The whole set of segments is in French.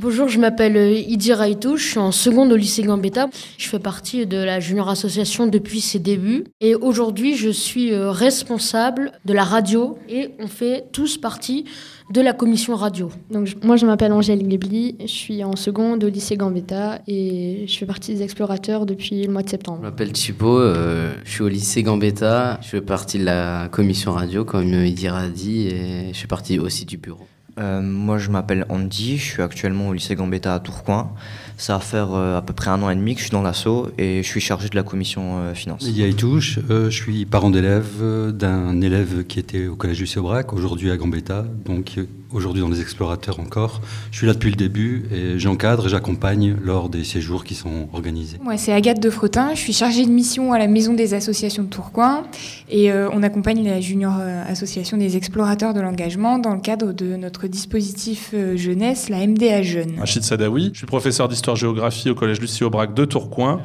Bonjour, je m'appelle euh, Idi Raitou, je suis en seconde au lycée Gambetta. Je fais partie de la Junior Association depuis ses débuts et aujourd'hui je suis euh, responsable de la radio et on fait tous partie de la commission radio. Donc, moi je m'appelle Angèle Gebli, je suis en seconde au lycée Gambetta et je fais partie des explorateurs depuis le mois de septembre. Je m'appelle Thibaut, euh, je suis au lycée Gambetta, je fais partie de la commission radio comme Idi a dit et je fais partie aussi du bureau. Euh, moi, je m'appelle Andy, je suis actuellement au lycée Gambetta à Tourcoing. Ça va faire euh, à peu près un an et demi que je suis dans l'assaut et je suis chargé de la commission euh, finance. Lydia Itouche, je suis parent d'élève d'un élève qui était au collège du Aubrac, aujourd'hui à Gambetta, donc aujourd'hui dans les explorateurs encore. Je suis là depuis le début et j'encadre et j'accompagne lors des séjours qui sont organisés. Moi, c'est Agathe de Fretin, je suis chargée de mission à la Maison des associations de Tourcoing et euh, on accompagne la Junior euh, Association des explorateurs de l'engagement dans le cadre de notre dispositif euh, jeunesse, la MDA Jeune. Rachid Sadawi, je suis professeur d'histoire-géographie au collège Lucie Aubrac de Tourcoing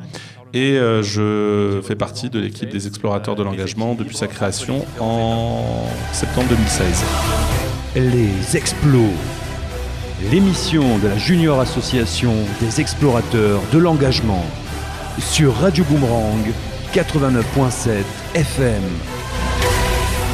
et je fais partie de l'équipe des explorateurs de l'engagement depuis sa création en septembre 2016. Les Explos, l'émission de la Junior Association des explorateurs de l'engagement sur Radio Boomerang 89.7 FM.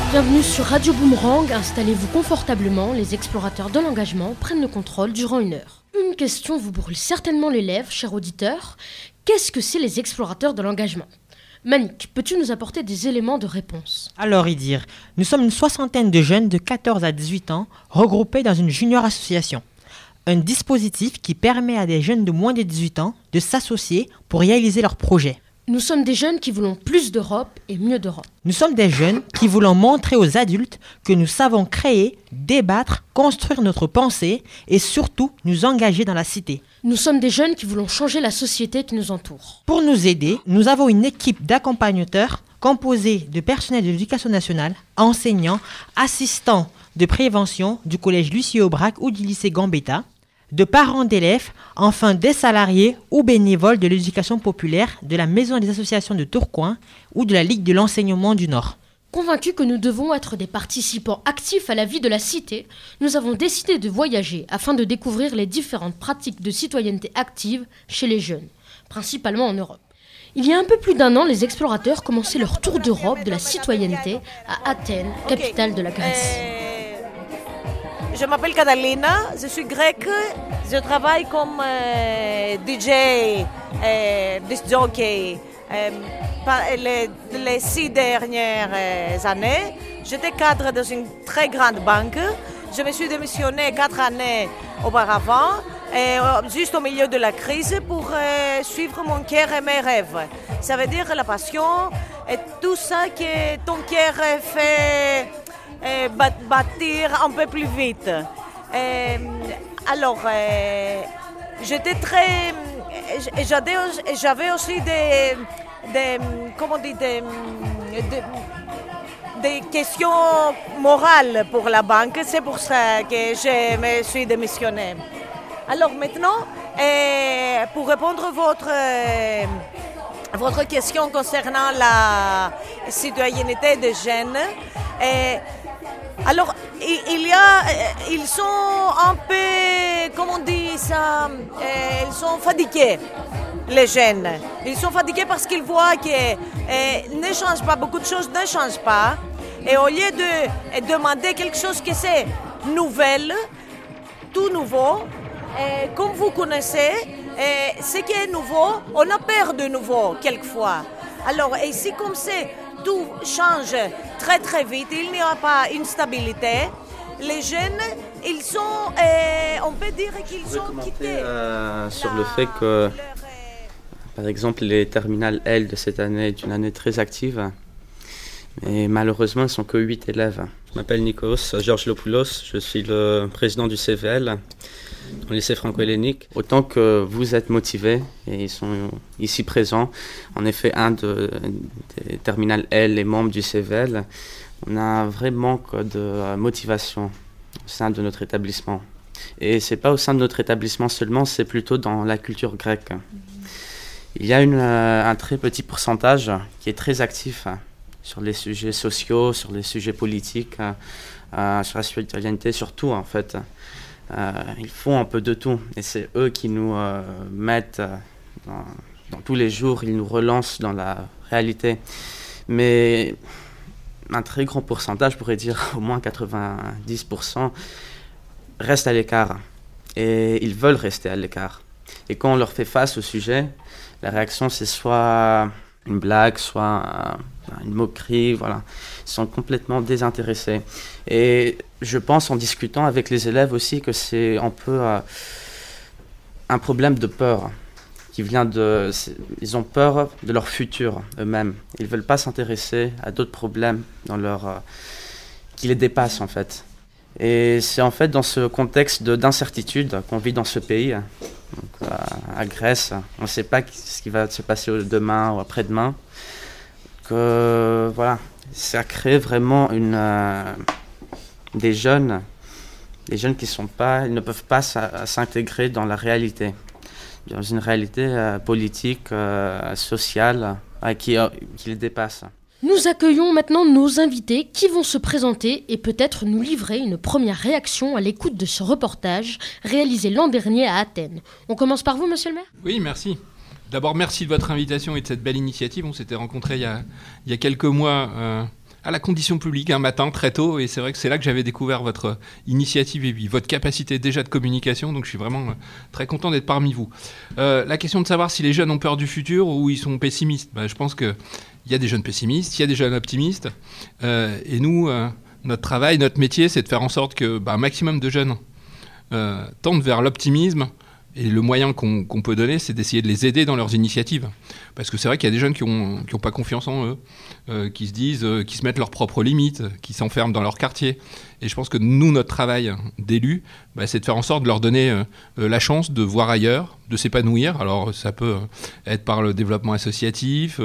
Bienvenue sur Radio Boomerang, installez-vous confortablement, les explorateurs de l'engagement prennent le contrôle durant une heure. Une question vous brûle certainement les lèvres, cher auditeur. Qu'est-ce que c'est les explorateurs de l'engagement? Manik, peux-tu nous apporter des éléments de réponse? Alors, Idir, nous sommes une soixantaine de jeunes de 14 à 18 ans regroupés dans une junior association. Un dispositif qui permet à des jeunes de moins de 18 ans de s'associer pour réaliser leurs projets. Nous sommes des jeunes qui voulons plus d'Europe et mieux d'Europe. Nous sommes des jeunes qui voulons montrer aux adultes que nous savons créer, débattre, construire notre pensée et surtout nous engager dans la cité. Nous sommes des jeunes qui voulons changer la société qui nous entoure. Pour nous aider, nous avons une équipe d'accompagnateurs composée de personnels de l'éducation nationale, enseignants, assistants de prévention du collège Lucie Aubrac ou du lycée Gambetta, de parents d'élèves, enfin des salariés ou bénévoles de l'éducation populaire de la Maison des associations de Tourcoing ou de la Ligue de l'enseignement du Nord. Convaincus que nous devons être des participants actifs à la vie de la cité, nous avons décidé de voyager afin de découvrir les différentes pratiques de citoyenneté active chez les jeunes, principalement en Europe. Il y a un peu plus d'un an, les explorateurs commençaient leur tour d'Europe de la citoyenneté à Athènes, capitale de la Grèce. Je m'appelle Catalina, je suis grecque, je travaille comme euh, DJ, euh, disc jockey. Les, six dernières euh, années, j'étais cadre dans une très grande banque. Je me suis démissionnée quatre années auparavant, euh, juste au milieu de la crise, pour euh, suivre mon cœur et mes rêves. Ça veut dire la passion et tout ça que ton cœur fait bâtir un peu plus vite. Alors, j'étais très. J'avais aussi des. Comment Des, questions morales pour la banque. C'est pour ça que je me suis démissionnée. Alors maintenant, pour répondre à votre votre question concernant la citoyenneté des jeunes. Alors, a, ils sont un peu, comment on dit ça, ils sont fatigués, les jeunes. Ils sont fatigués parce qu'ils voient que ne change pas, beaucoup de choses ne changent pas. Et au lieu de demander quelque chose qui c'est nouvelle, tout nouveau, comme vous connaissez, ce qui est nouveau, on a peur de nouveau quelquefois. Alors, ici, comme c'est, tout change très très vite, il n'y a pas une stabilité. Les jeunes, ils sont, on peut dire qu'ils sont quittés. Euh, sur le fait que, par exemple, les terminales L de cette année est une année très active. Mais malheureusement, ils ne sont que 8 élèves. Je m'appelle Nikos Georges Lopoulos, je suis le président du CVL au lycée franco-hellénique. Autant que vous êtes motivés, et ils sont ici présents, en effet, un de, des terminales L est membre du CVL, on a un vrai manque de motivation au sein de notre établissement. Et c'est pas au sein de notre établissement seulement, c'est plutôt dans la culture grecque. Il y a une, un très petit pourcentage qui est très actif sur les sujets sociaux, sur les sujets politiques, euh, sur la citoyenneté, sur tout en fait. Ils font un peu de tout. Et c'est eux qui nous mettent dans, tous les jours, ils nous relancent dans la réalité. Mais un très grand pourcentage, je pourrais dire au moins 90%, reste à l'écart. Et ils veulent rester à l'écart. Et quand on leur fait face au sujet, la réaction c'est soit une blague, soit une moquerie, voilà. Ils sont complètement désintéressés. Et je pense en discutant avec les élèves aussi que c'est un peu euh, un problème de peur qui vient de... Ils ont peur de leur futur eux-mêmes. Ils ne veulent pas s'intéresser à d'autres problèmes dans leur, euh, qui les dépassent en fait. Et c'est en fait dans ce contexte d'incertitude qu'on vit dans ce pays, donc, à, Grèce. On ne sait pas ce qui va se passer demain ou après-demain. Que voilà, ça crée vraiment une, euh, des jeunes, des jeunes qui sont pas, ils ne peuvent pas s'intégrer dans la réalité dans une réalité euh, politique, euh, sociale, euh, qui les dépasse. Nous accueillons maintenant nos invités qui vont se présenter et peut-être nous livrer une première réaction à l'écoute de ce reportage réalisé l'an dernier à Athènes. On commence par vous, monsieur le maire Oui, merci. D'abord, merci de votre invitation et de cette belle initiative. On s'était rencontrés il y, a, quelques mois à la condition publique un matin très tôt et c'est vrai que c'est là que j'avais découvert votre initiative et votre capacité déjà de communication donc je suis vraiment euh, très content d'être parmi vous. Euh, la question de savoir si les jeunes ont peur du futur ou ils sont pessimistes, bah, je pense qu'il y a des jeunes pessimistes, il y a des jeunes optimistes euh, et nous, notre travail, notre métier c'est de faire en sorte que bah, un maximum de jeunes tendent vers l'optimisme et le moyen qu'on peut donner, c'est d'essayer de les aider dans leurs initiatives. Parce que c'est vrai qu'il y a des jeunes qui n'ont pas confiance en eux, euh, qui se disent, euh, qui se mettent leurs propres limites, qui s'enferment dans leur quartier. Et je pense que nous, notre travail d'élus, bah, c'est de faire en sorte de leur donner euh, la chance de voir ailleurs, de s'épanouir. Alors ça peut être par le développement associatif,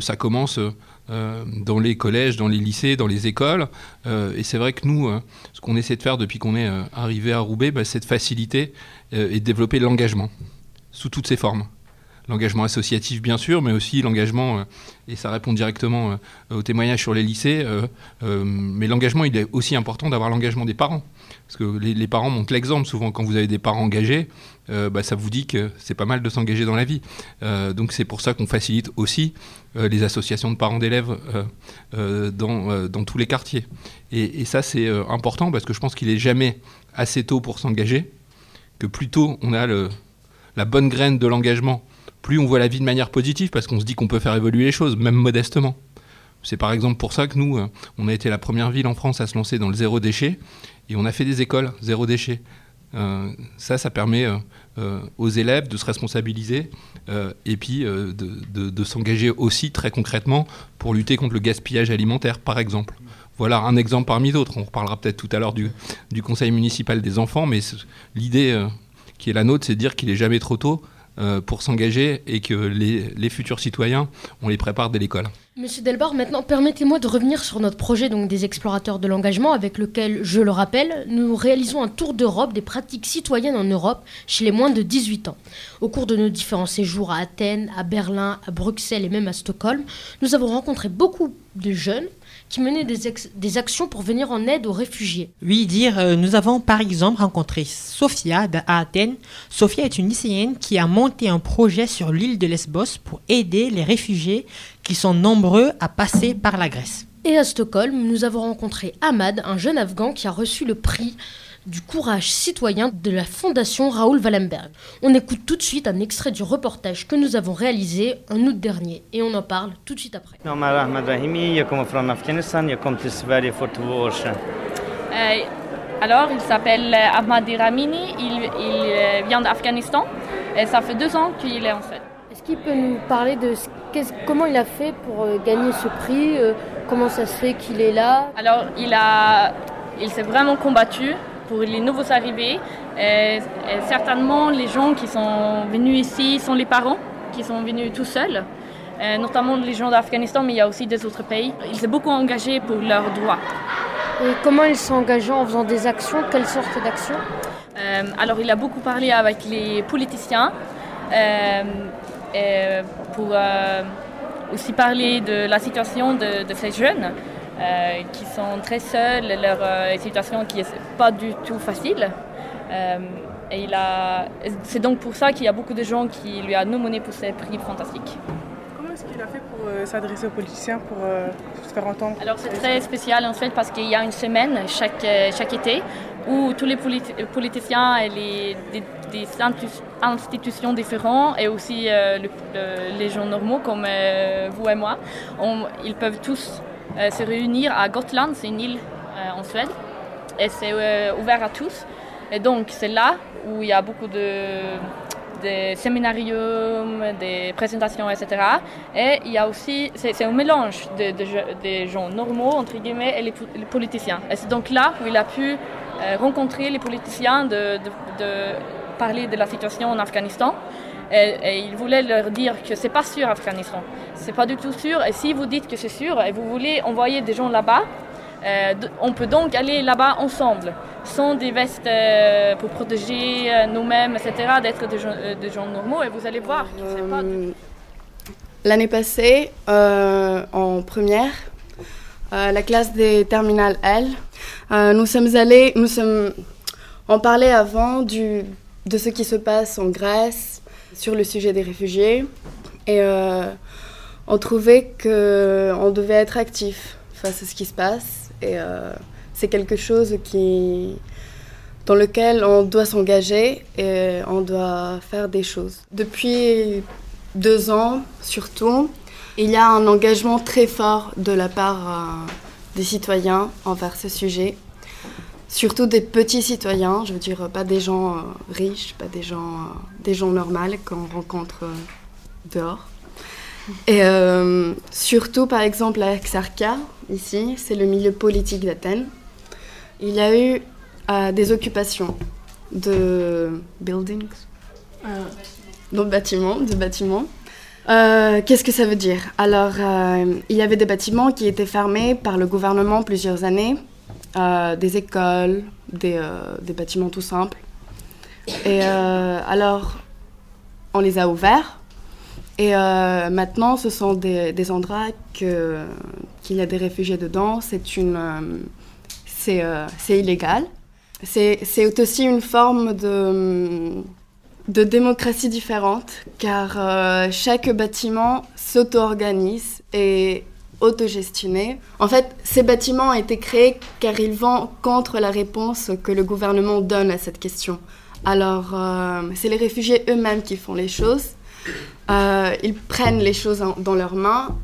ça commence dans les collèges, dans les lycées, dans les écoles. et c'est vrai que nous, ce qu'on essaie de faire depuis qu'on est arrivé à Roubaix, bah, c'est de faciliter et de développer l'engagement sous toutes ses formes l'engagement associatif bien sûr, mais aussi l'engagement, euh, et ça répond directement euh, au témoignage sur les lycées, euh, mais l'engagement, il est aussi important d'avoir l'engagement des parents. Parce que les, parents montrent l'exemple souvent quand vous avez des parents engagés, bah, ça vous dit que c'est pas mal de s'engager dans la vie. donc c'est pour ça qu'on facilite aussi les associations de parents d'élèves dans, tous les quartiers. Et, ça c'est important parce que je pense qu'il est jamais assez tôt pour s'engager, que plus tôt on a la bonne graine de l'engagement plus on voit la vie de manière positive parce qu'on se dit qu'on peut faire évoluer les choses, même modestement. C'est par exemple pour ça que nous, euh, on a été la première ville en France à se lancer dans le zéro déchet et on a fait des écoles zéro déchet. Euh, ça, ça permet euh, aux élèves de se responsabiliser et puis de, s'engager aussi très concrètement pour lutter contre le gaspillage alimentaire, par exemple. Voilà un exemple parmi d'autres. On reparlera peut-être tout à l'heure du, du, conseil municipal des enfants, mais l'idée qui est la nôtre, c'est de dire qu'il n'est jamais trop tôt pour s'engager et que les, futurs citoyens, on les prépare dès l'école. Monsieur Delbar, maintenant permettez-moi de revenir sur notre projet donc, des explorateurs de l'engagement avec lequel, je le rappelle, nous réalisons un tour d'Europe des pratiques citoyennes en Europe chez les moins de 18 ans. Au cours de nos différents séjours à Athènes, à Berlin, à Bruxelles et même à Stockholm, nous avons rencontré beaucoup de jeunes qui menaient des, actions pour venir en aide aux réfugiés. Oui, dire, euh, nous avons par exemple rencontré Sofia à Athènes. Sofia est une lycéenne qui a monté un projet sur l'île de Lesbos pour aider les réfugiés qui sont nombreux à passer par la Grèce. Et à Stockholm, nous avons rencontré Ahmad, un jeune Afghan qui a reçu le prix du courage citoyen de la Fondation Raoul Wallenberg. On écoute tout de suite un extrait du reportage que nous avons réalisé en août dernier et on en parle tout de suite après. Euh, alors, il s'appelle Ahmad Ramini, il, il vient d'Afghanistan et ça fait deux ans qu'il est en fait. Est-ce qu'il peut nous parler de comment il a fait pour euh, gagner ce prix euh, Comment ça se fait qu'il est là? Alors, il, a, il s'est vraiment combattu pour les nouveaux arrivés. Et, certainement, les gens qui sont venus ici sont les parents qui sont venus tout seuls, notamment les gens d'Afghanistan, mais il y a aussi des autres pays. Il s'est beaucoup engagé pour leurs droits. Et comment il s'est engagé en faisant des actions? Quelle sorte d'actions euh, Alors, il a beaucoup parlé avec les politiciens euh, pour euh, aussi parler de la situation de, de ces jeunes. Euh, qui sont très seuls, leur euh, situation qui n'est pas du tout facile. et il a, c'est donc pour ça qu'il y a beaucoup de gens qui lui ont nominé pour ces prix fantastiques. Comment est-ce qu'il a fait pour s'adresser aux politiciens, pour se faire entendre Alors c'est très spécial en fait parce qu'il y a une semaine chaque, chaque été où tous les politiciens et les, des, institutions différentes et aussi les gens normaux comme vous et moi, ils peuvent tous se réunir à Gotland, c'est une île en Suède, et c'est ouvert à tous. Et donc c'est là où il y a beaucoup de, séminariums, des présentations, etc. Et il y a aussi, c'est un mélange des de, gens normaux, entre guillemets, et les, politiciens. Et c'est donc là où il a pu rencontrer les politiciens, de, parler de la situation en Afghanistan. Et, il voulait leur dire que c'est pas sûr Afghanistan, c'est pas du tout sûr. Et si vous dites que c'est sûr et vous voulez envoyer des gens là-bas, on peut donc aller là-bas ensemble, sans des vestes pour protéger nous-mêmes, etc., d'être des, gens normaux. Et vous allez voir. L'année passée, en première, la classe des terminales L, nous sommes allés, nous sommes, on parlait avant de ce qui se passe en Grèce sur le sujet des réfugiés et on trouvait qu'on devait être actif face à ce qui se passe et c'est quelque chose qui, dans lequel on doit s'engager et on doit faire des choses. Depuis deux ans, surtout, il y a un engagement très fort de la part des citoyens envers ce sujet. Surtout des petits citoyens, je veux dire pas des gens riches, pas des gens, des gens normaux qu'on rencontre dehors. Et surtout, par exemple, à Xarka, ici, c'est le milieu politique d'Athènes. Il y a eu des occupations de buildings, de bâtiments, de bâtiments. Qu'est-ce que ça veut dire? Alors, il y avait des bâtiments qui étaient fermés par le gouvernement plusieurs années, des écoles, des, des, bâtiments tout simples. Et alors, on les a ouverts. Et maintenant, ce sont des, endroits qu'il y a des réfugiés dedans. C'est illégal. C'est aussi une forme de, de démocratie différente, car chaque bâtiment s'auto-organise et autogestionné. En fait, ces bâtiments ont été créés car ils vont contre la réponse que le gouvernement donne à cette question. Alors, c'est les réfugiés eux-mêmes qui font les choses. ils prennent les choses dans leurs mains.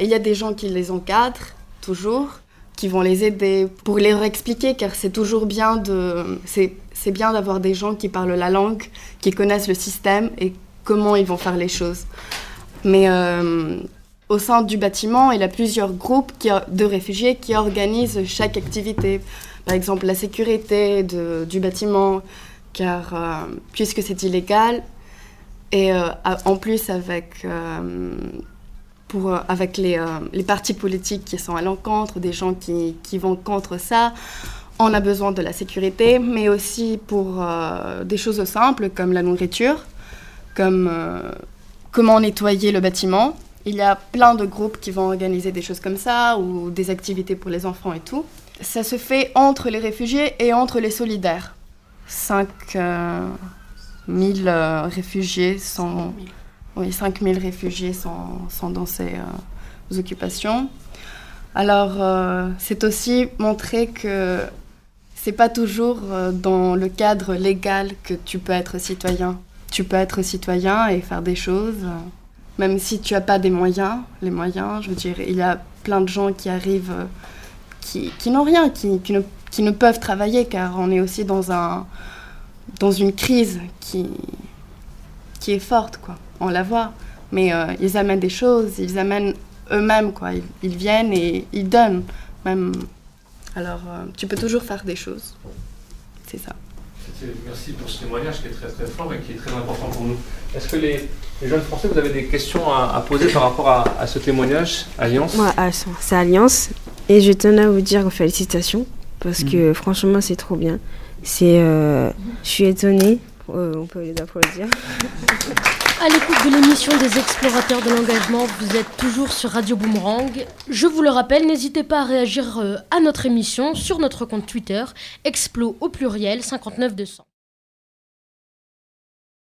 il y a des gens qui les encadrent, toujours qui vont les aider pour leur expliquer, car c'est toujours bien de, c'est bien d'avoir des gens qui parlent la langue, qui connaissent le système et comment ils vont faire les choses. Mais au sein du bâtiment, il y a plusieurs groupes de réfugiés qui organisent chaque activité. Par exemple, la sécurité du bâtiment, car puisque c'est illégal, et en plus avec pour, avec les, les, partis politiques qui sont à l'encontre, des gens qui, qui, vont contre ça. On a besoin de la sécurité, mais aussi pour des choses simples comme la nourriture, comme comment nettoyer le bâtiment. Il y a plein de groupes qui vont organiser des choses comme ça ou des activités pour les enfants et tout. Ça se fait entre les réfugiés et entre les solidaires. 5 000 réfugiés sont... Oui, 5000 réfugiés sont, sont dans ces occupations. Alors, c'est aussi montrer que c'est pas toujours dans le cadre légal que tu peux être citoyen. Tu peux être citoyen et faire des choses, même si tu n'as pas des moyens. Les moyens, je veux dire, il y a plein de gens qui arrivent, qui, qui n'ont rien, qui, qui, ne, peuvent travailler, car on est aussi dans, un, dans une crise qui, qui est forte, quoi on la voit. Mais euh, ils amènent des choses, ils amènent eux-mêmes, quoi. Ils, ils, viennent et ils donnent, même. Alors, euh, tu peux toujours faire des choses. C'est ça. Merci pour ce témoignage qui est très très fort et qui est très important pour nous. Est-ce que les, les, jeunes Français, vous avez des questions à, à poser par rapport à, à, ce témoignage, Alliance? Moi, c'est Alliance. Et je tenais à vous dire félicitations parce que mmh. franchement, c'est trop bien. C'est, euh, je suis étonnée. on peut les applaudir. À l'écoute de l'émission des explorateurs de l'engagement, vous êtes toujours sur Radio Boomerang. Je vous le rappelle, n'hésitez pas à réagir à notre émission sur notre compte Twitter, explo au pluriel 59200.